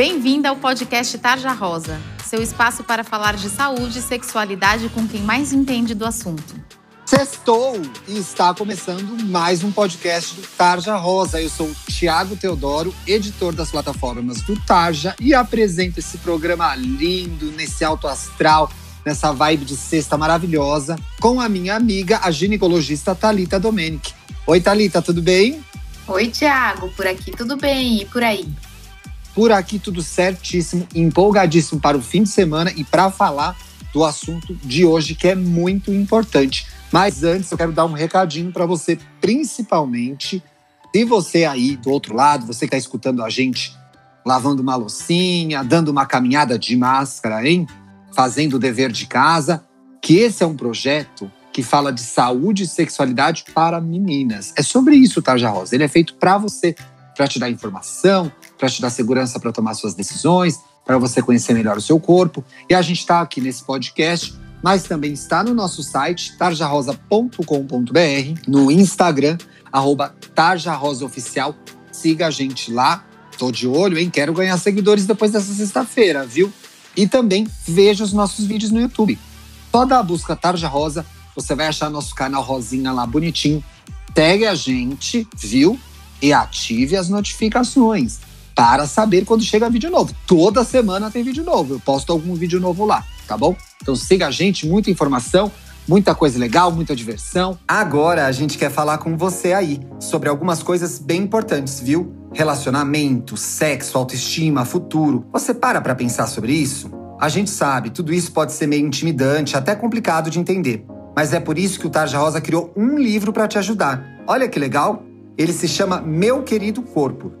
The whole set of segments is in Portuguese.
Bem-vinda ao podcast Tarja Rosa, seu espaço para falar de saúde e sexualidade com quem mais entende do assunto. Sextou e está começando mais um podcast do Tarja Rosa. Eu sou o Tiago Teodoro, editor das plataformas do Tarja e apresento esse programa lindo, nesse alto astral, nessa vibe de sexta maravilhosa, com a minha amiga, a ginecologista Talita Domenic. Oi, Talita, tudo bem? Oi, Tiago, por aqui tudo bem e por aí? Por aqui tudo certíssimo, empolgadíssimo para o fim de semana e para falar do assunto de hoje que é muito importante. Mas antes eu quero dar um recadinho para você, principalmente se você aí do outro lado, você que está escutando a gente lavando uma loucinha, dando uma caminhada de máscara, hein? Fazendo o dever de casa, que esse é um projeto que fala de saúde e sexualidade para meninas. É sobre isso, Tarja Rosa. Ele é feito para você, para te dar informação, para te dar segurança para tomar suas decisões, para você conhecer melhor o seu corpo. E a gente está aqui nesse podcast mas também está no nosso site, tarjarosa.com.br, no Instagram, arroba tarjarosaoficial. Siga a gente lá. Tô de olho, hein? Quero ganhar seguidores depois dessa sexta-feira, viu? E também veja os nossos vídeos no YouTube. Só dá a busca Tarja Rosa, você vai achar nosso canal Rosinha lá bonitinho. Segue a gente, viu? E ative as notificações para saber quando chega vídeo novo. Toda semana tem vídeo novo. Eu posto algum vídeo novo lá, tá bom? Então siga a gente, muita informação, muita coisa legal, muita diversão. Agora a gente quer falar com você aí sobre algumas coisas bem importantes, viu? Relacionamento, sexo, autoestima, futuro. Você para para pensar sobre isso? A gente sabe, tudo isso pode ser meio intimidante, até complicado de entender. Mas é por isso que o Tarja Rosa criou um livro para te ajudar. Olha que legal! Ele se chama Meu Querido Corpo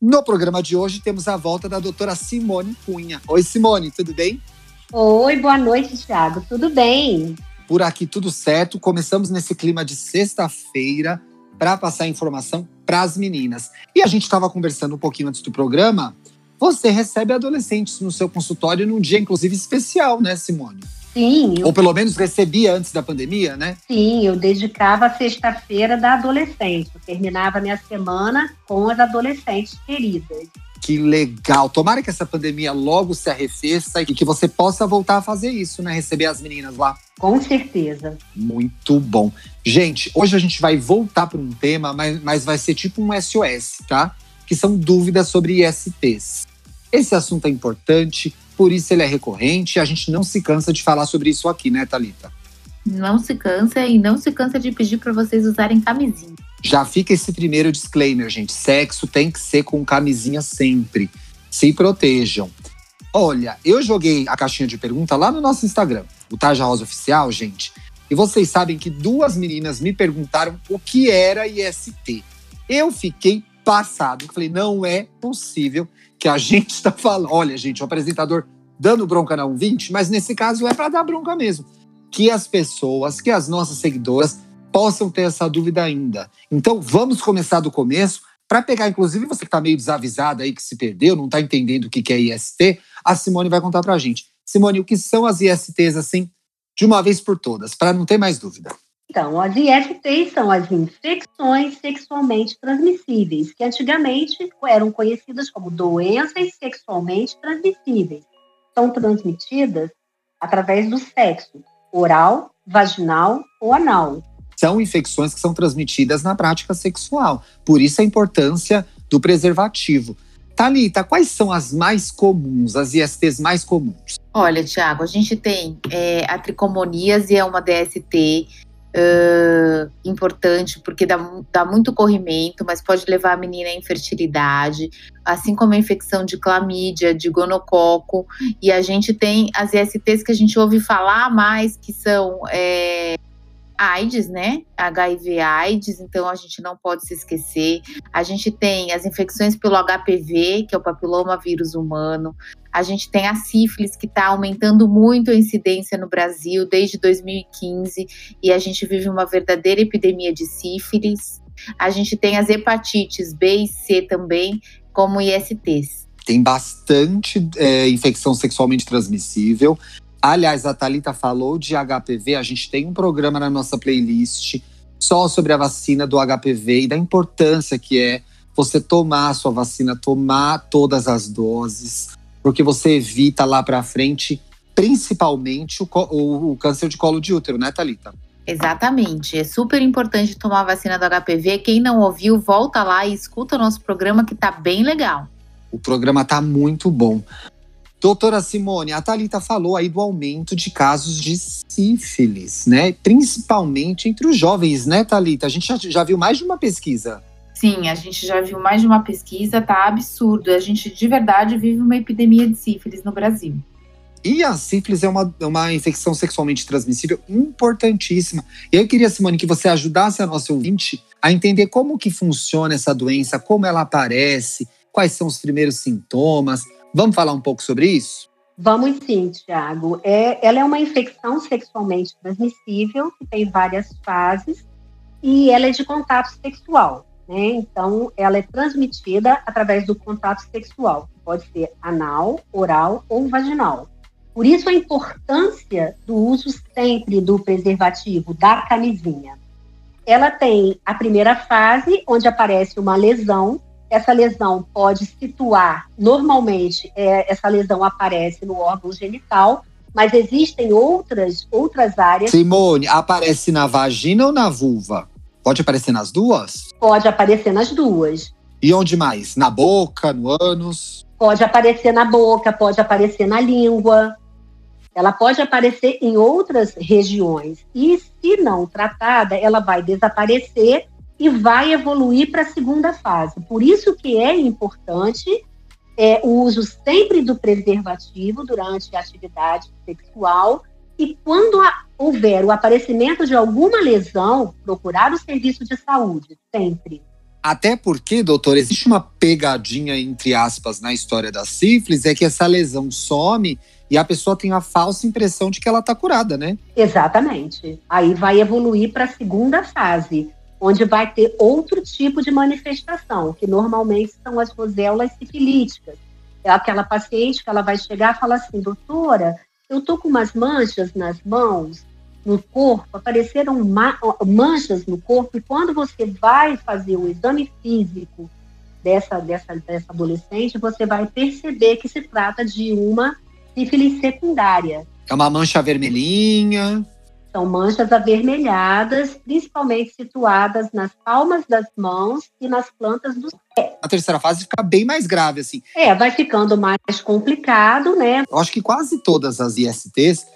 No programa de hoje temos a volta da doutora Simone Cunha. Oi, Simone, tudo bem? Oi, boa noite, Thiago. Tudo bem? Por aqui tudo certo. Começamos nesse clima de sexta-feira para passar informação para as meninas. E a gente estava conversando um pouquinho antes do programa. Você recebe adolescentes no seu consultório num dia, inclusive, especial, né, Simone? Sim. Eu... Ou pelo menos recebia antes da pandemia, né? Sim, eu dedicava a sexta-feira da adolescente. Eu terminava minha semana com as adolescentes queridas. Que legal. Tomara que essa pandemia logo se arrefeça e que você possa voltar a fazer isso, né? Receber as meninas lá. Com certeza. Muito bom. Gente, hoje a gente vai voltar para um tema, mas, mas vai ser tipo um SOS, tá? Que são dúvidas sobre ISTs. Esse assunto é importante, por isso ele é recorrente e a gente não se cansa de falar sobre isso aqui, né, Thalita? Não se cansa e não se cansa de pedir para vocês usarem camisinha. Já fica esse primeiro disclaimer, gente. Sexo tem que ser com camisinha sempre. Se protejam. Olha, eu joguei a caixinha de pergunta lá no nosso Instagram, o Taja Rosa Oficial, gente. E vocês sabem que duas meninas me perguntaram o que era IST. Eu fiquei passado. Falei, não é possível que a gente está falando. Olha, gente, o apresentador dando bronca na 120, mas nesse caso é para dar bronca mesmo. Que as pessoas, que as nossas seguidoras possam ter essa dúvida ainda. Então, vamos começar do começo. Para pegar, inclusive, você que está meio desavisada aí, que se perdeu, não está entendendo o que é IST, a Simone vai contar para a gente. Simone, o que são as ISTs, assim, de uma vez por todas, para não ter mais dúvida? Então, as ISTs são as infecções sexualmente transmissíveis, que antigamente eram conhecidas como doenças sexualmente transmissíveis. São transmitidas através do sexo oral, vaginal ou anal. São infecções que são transmitidas na prática sexual. Por isso a importância do preservativo. Talita, quais são as mais comuns, as ISTs mais comuns? Olha, Tiago, a gente tem é, a tricomoníase, é uma DST uh, importante, porque dá, dá muito corrimento, mas pode levar a menina à infertilidade, assim como a infecção de clamídia, de gonococo. E a gente tem as ISTs que a gente ouve falar mais, que são é, AIDS, né? HIV AIDS, então a gente não pode se esquecer. A gente tem as infecções pelo HPV, que é o papiloma vírus humano. A gente tem a sífilis, que está aumentando muito a incidência no Brasil desde 2015, e a gente vive uma verdadeira epidemia de sífilis. A gente tem as hepatites B e C também, como ISTs. Tem bastante é, infecção sexualmente transmissível. Aliás, a Thalita falou de HPV, a gente tem um programa na nossa playlist só sobre a vacina do HPV e da importância que é você tomar a sua vacina, tomar todas as doses, porque você evita lá para frente, principalmente o, o, o, câncer de colo de útero, né, Thalita? Exatamente. É super importante tomar a vacina do HPV. Quem não ouviu, volta lá e escuta o nosso programa que tá bem legal. O programa tá muito bom. Doutora Simone, a Thalita falou aí do aumento de casos de sífilis, né? Principalmente entre os jovens, né, Thalita? A gente já, já viu mais de uma pesquisa. Sim, a gente já viu mais de uma pesquisa, tá absurdo. A gente de verdade vive uma epidemia de sífilis no Brasil. E a sífilis é uma, uma infecção sexualmente transmissível importantíssima. E eu queria, Simone, que você ajudasse a nossa ouvinte a entender como que funciona essa doença, como ela aparece, quais são os primeiros sintomas, Vamos falar um pouco sobre isso? Vamos sim, Tiago. É, ela é uma infecção sexualmente transmissível, que tem várias fases, e ela é de contato sexual. Né? Então, ela é transmitida através do contato sexual, que pode ser anal, oral ou vaginal. Por isso, a importância do uso sempre do preservativo, da camisinha. Ela tem a primeira fase, onde aparece uma lesão, essa lesão pode situar, normalmente, é, essa lesão aparece no órgão genital, mas existem outras, outras áreas. Simone, aparece na vagina ou na vulva? Pode aparecer nas duas? Pode aparecer nas duas. E onde mais? Na boca, no ânus? Pode aparecer na boca, pode aparecer na língua. Ela pode aparecer em outras regiões. E se não tratada, ela vai desaparecer e vai evoluir para a segunda fase. Por isso que é importante é, o uso sempre do preservativo durante a atividade sexual e quando houver o aparecimento de alguma lesão, procurar o serviço de saúde, sempre. Até porque, doutor, existe uma pegadinha, entre aspas, na história da sífilis, é que essa lesão some e a pessoa tem a falsa impressão de que ela está curada, né? Exatamente. Aí vai evoluir para a segunda fase, onde vai ter outro tipo de manifestação, que normalmente são as roséolas sifilíticas. É aquela paciente que ela vai chegar e falar assim, doutora, eu tô com umas manchas nas mãos, no corpo, apareceram ma manchas no corpo, e quando você vai fazer o exame físico dessa, dessa, dessa adolescente, você vai perceber que se trata de uma sífilis secundária. É uma mancha vermelhinha. São manchas avermelhadas, principalmente situadas nas palmas das mãos e nas plantas dos pés. A terceira fase fica bem mais grave, assim. É, vai ficando mais complicado, né? Eu acho que quase todas as ISTs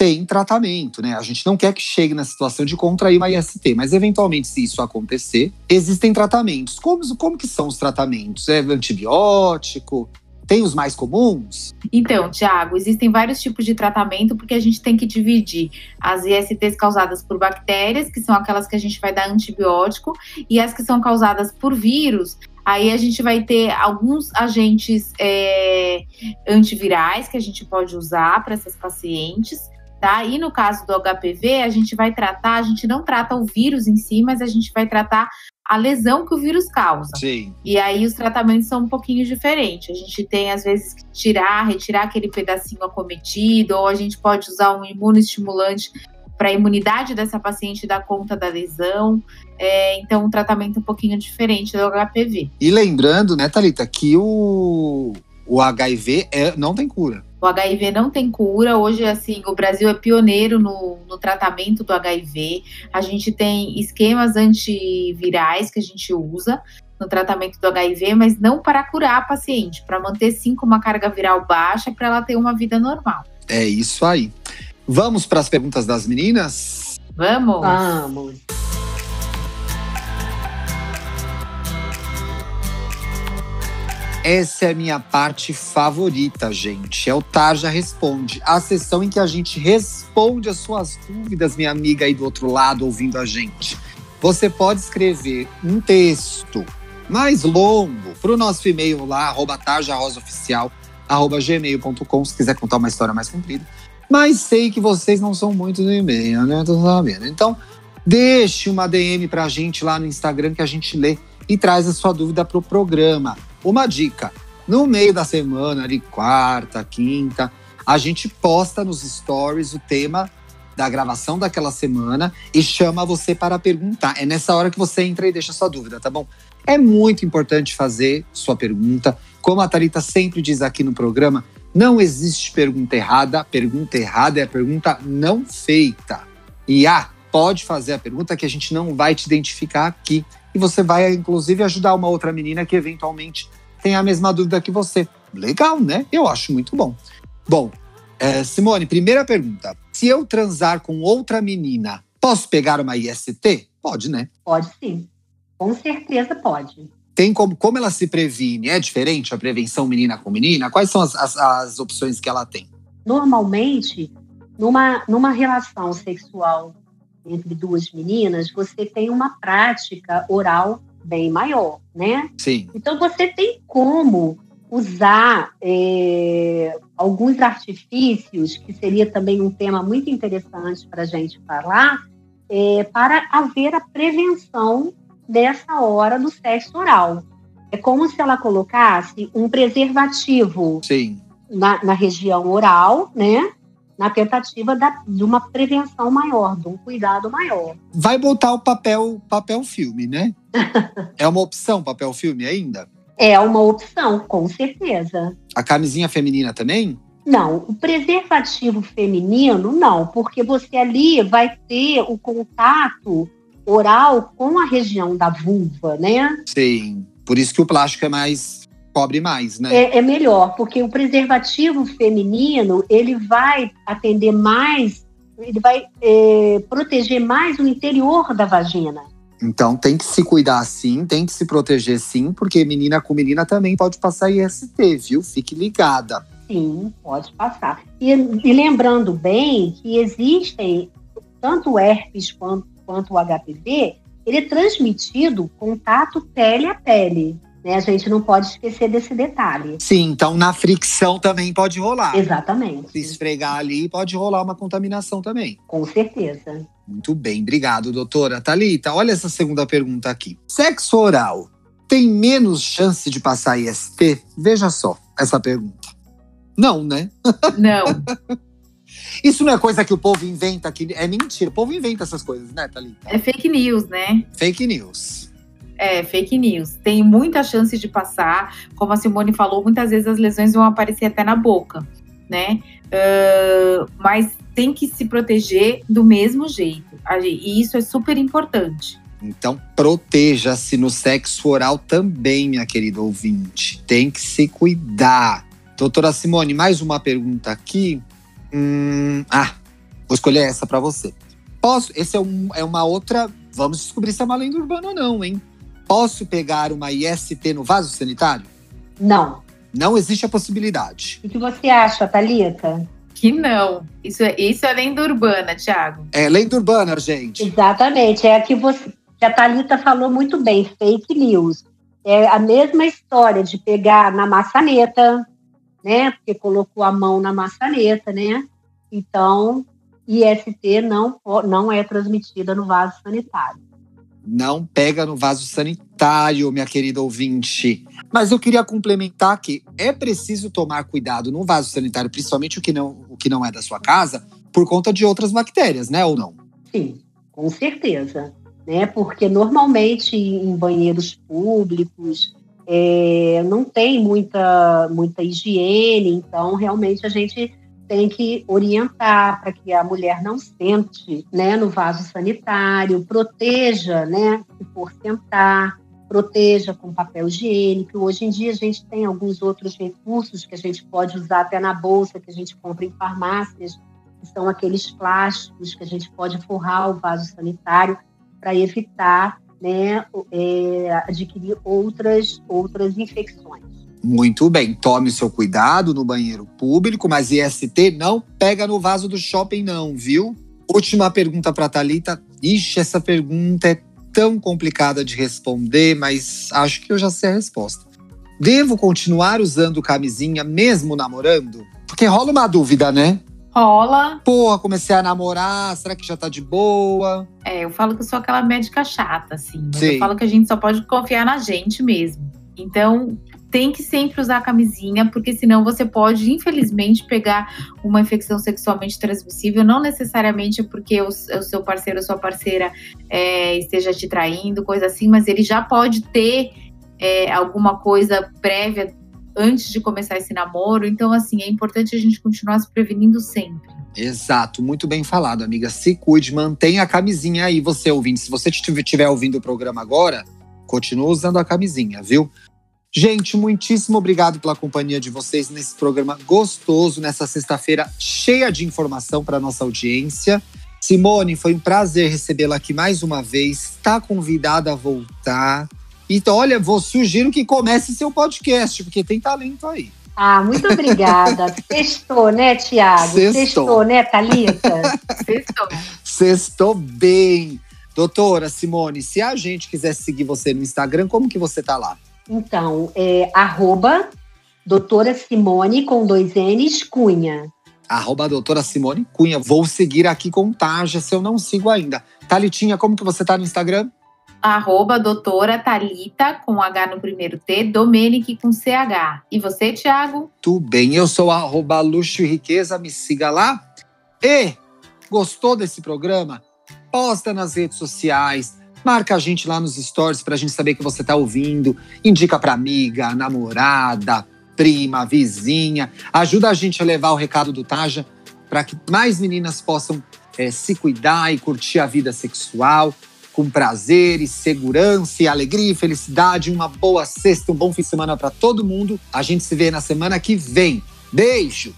têm tratamento, né? A gente não quer que chegue na situação de contrair uma IST, mas eventualmente, se isso acontecer, existem tratamentos. Como, como que são os tratamentos? É antibiótico? Tem os mais comuns? Então, Tiago, existem vários tipos de tratamento, porque a gente tem que dividir as ISTs causadas por bactérias, que são aquelas que a gente vai dar antibiótico, e as que são causadas por vírus. Aí a gente vai ter alguns agentes é, antivirais que a gente pode usar para essas pacientes. Tá? E no caso do HPV, a gente vai tratar, a gente não trata o vírus em si, mas a gente vai tratar a lesão que o vírus causa. Sim. E aí os tratamentos são um pouquinho diferentes. A gente tem, às vezes, que tirar, retirar aquele pedacinho acometido, ou a gente pode usar um imunoestimulante para a imunidade dessa paciente dar conta da lesão. É, então, um tratamento um pouquinho diferente do HPV. E lembrando, né, Thalita, que o, o HIV é, não tem cura. O HIV não tem cura. Hoje, assim, o Brasil é pioneiro no, no, tratamento do HIV. A gente tem esquemas antivirais que a gente usa. no tratamento do HIV, mas não para curar a paciente, para manter sim com uma carga viral baixa para ela ter uma vida normal. É isso aí. Vamos para as perguntas das meninas? Vamos. Vamos. Essa é a minha parte favorita, gente. É o Tarja Responde, a sessão em que a gente responde as suas dúvidas, minha amiga aí do outro lado ouvindo a gente. Você pode escrever um texto mais longo para o nosso e-mail lá, arroba tarjarosaoficial, arroba gmail.com, se quiser contar uma história mais comprida. Mas sei que vocês não são muito do e-mail, né? Tô sabendo. Então, deixe uma DM para a gente lá no Instagram que a gente lê e traz a sua dúvida para o programa. Uma dica: no meio da semana, ali quarta, quinta, a gente posta nos stories o tema da gravação daquela semana e chama você para perguntar. É nessa hora que você entra e deixa sua dúvida, tá bom? É muito importante fazer sua pergunta. Como a Thalita sempre diz aqui no programa, não existe pergunta errada. Pergunta errada é a pergunta não feita. E ah, pode fazer a pergunta que a gente não vai te identificar aqui e você vai, inclusive, ajudar uma outra menina que eventualmente tem a mesma dúvida que você. Legal, né? Eu acho muito bom. Bom, é, Simone, primeira pergunta. Se eu transar com outra menina, posso pegar uma IST? Pode, né? Pode sim. Com certeza pode. Tem como, como ela se previne? É diferente a prevenção menina com menina? Quais são as, as, as opções que ela tem? Normalmente, numa, numa relação sexual entre duas meninas, você tem uma prática oral bem maior, né? Sim. Então você tem como usar é, alguns artifícios, que seria também um tema muito interessante para a gente falar, é, para haver a prevenção dessa hora do sexo oral. É como se ela colocasse um preservativo Sim. Na, na região oral, né? Na tentativa da, de uma prevenção maior, de um cuidado maior. Vai botar o papel, papel filme, né? é uma opção papel filme ainda? É uma opção, com certeza. A camisinha feminina também? Não, o preservativo feminino não, porque você ali vai ter o contato oral com a região da vulva, né? Sim. Por isso que o plástico é mais cobre mais, né? É, é, melhor, porque o preservativo feminino ele vai atender mais, ele vai é, proteger mais o interior da vagina. Então tem que se cuidar sim, tem que se proteger sim, porque menina com menina também pode passar IST, viu? Fique ligada. Sim, pode passar. E, e lembrando bem que existem tanto o herpes quanto, quanto o HPV, ele é transmitido contato pele a pele. Né? A gente não pode esquecer desse detalhe. Sim, então na fricção também pode rolar. Exatamente. Se esfregar ali, pode rolar uma contaminação também. Com certeza. Muito bem, obrigado, doutora. Thalita, olha essa segunda pergunta aqui. Sexo oral tem menos chance de passar IST? Veja só essa pergunta. Não, né? Não. Isso não é coisa que o povo inventa, que é mentira. O povo inventa essas coisas, né, Thalita? É fake news, né? Fake news. É, fake news. Tem muita chance de passar. Como a Simone falou, muitas vezes as lesões vão aparecer até na boca, né? Uh, mas tem que se proteger do mesmo jeito. E isso é super importante. Então, proteja-se no sexo oral também, minha querida ouvinte. Tem que se cuidar. Doutora Simone, mais uma pergunta aqui. Hum, ah, vou escolher essa para você. Posso? Esse é, um, é uma outra. Vamos descobrir se é uma lenda urbana ou não, hein? Posso pegar uma IST no vaso sanitário? Não. Não existe a possibilidade. O que você acha, Thalita? Que não. Isso é, isso é lenda urbana, Thiago. É lenda urbana, gente. Exatamente. É a que, você, que a Thalita falou muito bem, fake news. É a mesma história de pegar na maçaneta, né? Porque colocou a mão na maçaneta, né? Então, IST não, não é transmitida no vaso sanitário não pega no vaso sanitário, minha querida ouvinte. Mas eu queria complementar que é preciso tomar cuidado no vaso sanitário, principalmente o que não, o que não é da sua casa, por conta de outras bactérias, né? Ou não? Sim, com certeza. Né? Porque normalmente em banheiros públicos é, não tem muita, muita higiene, então realmente a gente tem que orientar para que a mulher não sente né, no vaso sanitário, proteja, né, se for sentar. proteja com papel higiênico. Hoje em dia a gente tem alguns outros recursos que a gente pode usar até na bolsa, que a gente compra em farmácias, que são aqueles plásticos que a gente pode forrar o vaso sanitário para evitar né, é, adquirir outras, outras infecções. Muito bem, tome o seu cuidado no banheiro público, mas IST não pega no vaso do shopping não, viu? Última pergunta para Talita. Ixi, essa pergunta é tão complicada de responder, mas acho que eu já sei a resposta. Devo continuar usando camisinha mesmo namorando? Porque rola uma dúvida, né? Rola. Porra, comecei a namorar, será que já tá de boa? É, eu falo que eu sou aquela médica chata, assim. Mas Sim. eu falo que a gente só pode confiar na gente mesmo. Então, tem que sempre usar camisinha, porque senão você pode, infelizmente, pegar uma infecção sexualmente transmissível, não necessariamente porque o, o seu parceiro ou sua parceira é, esteja te traindo, coisa assim, mas ele já pode ter é, alguma coisa prévia antes de começar esse namoro. Então, assim, é importante a gente continuar se prevenindo sempre. Exato, muito bem falado, amiga. Se cuide, mantenha a camisinha aí, você ouvindo. Se você estiver ouvindo o programa agora, continue usando a camisinha, viu? Gente, muitíssimo obrigado pela companhia de vocês nesse programa gostoso, nessa sexta-feira cheia de informação para nossa audiência. Simone, foi um prazer recebê-la aqui mais uma vez. Está convidada a voltar. Então, olha, vou sugiro que comece seu podcast, porque tem talento aí. Ah, muito obrigada. Sextou, né, Tiago? Sextou. Sextou, né, Thalita? Sextou. Sextou bem. Doutora Simone, se a gente quiser seguir você no Instagram, como que você tá lá? Então, é arroba doutora Simone com dois N's Cunha. Arroba doutora Simone Cunha. Vou seguir aqui com Taja se eu não sigo ainda. Talitinha, como que você tá no Instagram? Arroba doutora Talita com H no primeiro T, Domenic com CH. E você, Thiago? Tudo bem, eu sou arroba Luxo e Riqueza, me siga lá. E gostou desse programa? Posta nas redes sociais, Marca a gente lá nos stories para a gente saber que você está ouvindo. Indica para amiga, namorada, prima, vizinha. Ajuda a gente a levar o recado do Taja para que mais meninas possam é, se cuidar e curtir a vida sexual com prazer e segurança e alegria e felicidade. Uma boa sexta, um bom fim de semana para todo mundo. A gente se vê na semana que vem. Beijo!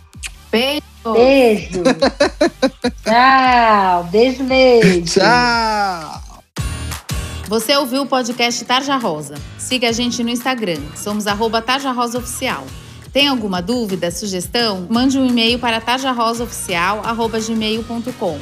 Beijo! Beijo! Tchau! Beijo, beijo! Tchau! Você ouviu o podcast Tarja Rosa? Siga a gente no Instagram, somos arroba Tarja Rosa Oficial. Tem alguma dúvida, sugestão? Mande um e-mail para tarjarosaoficial.gmail.com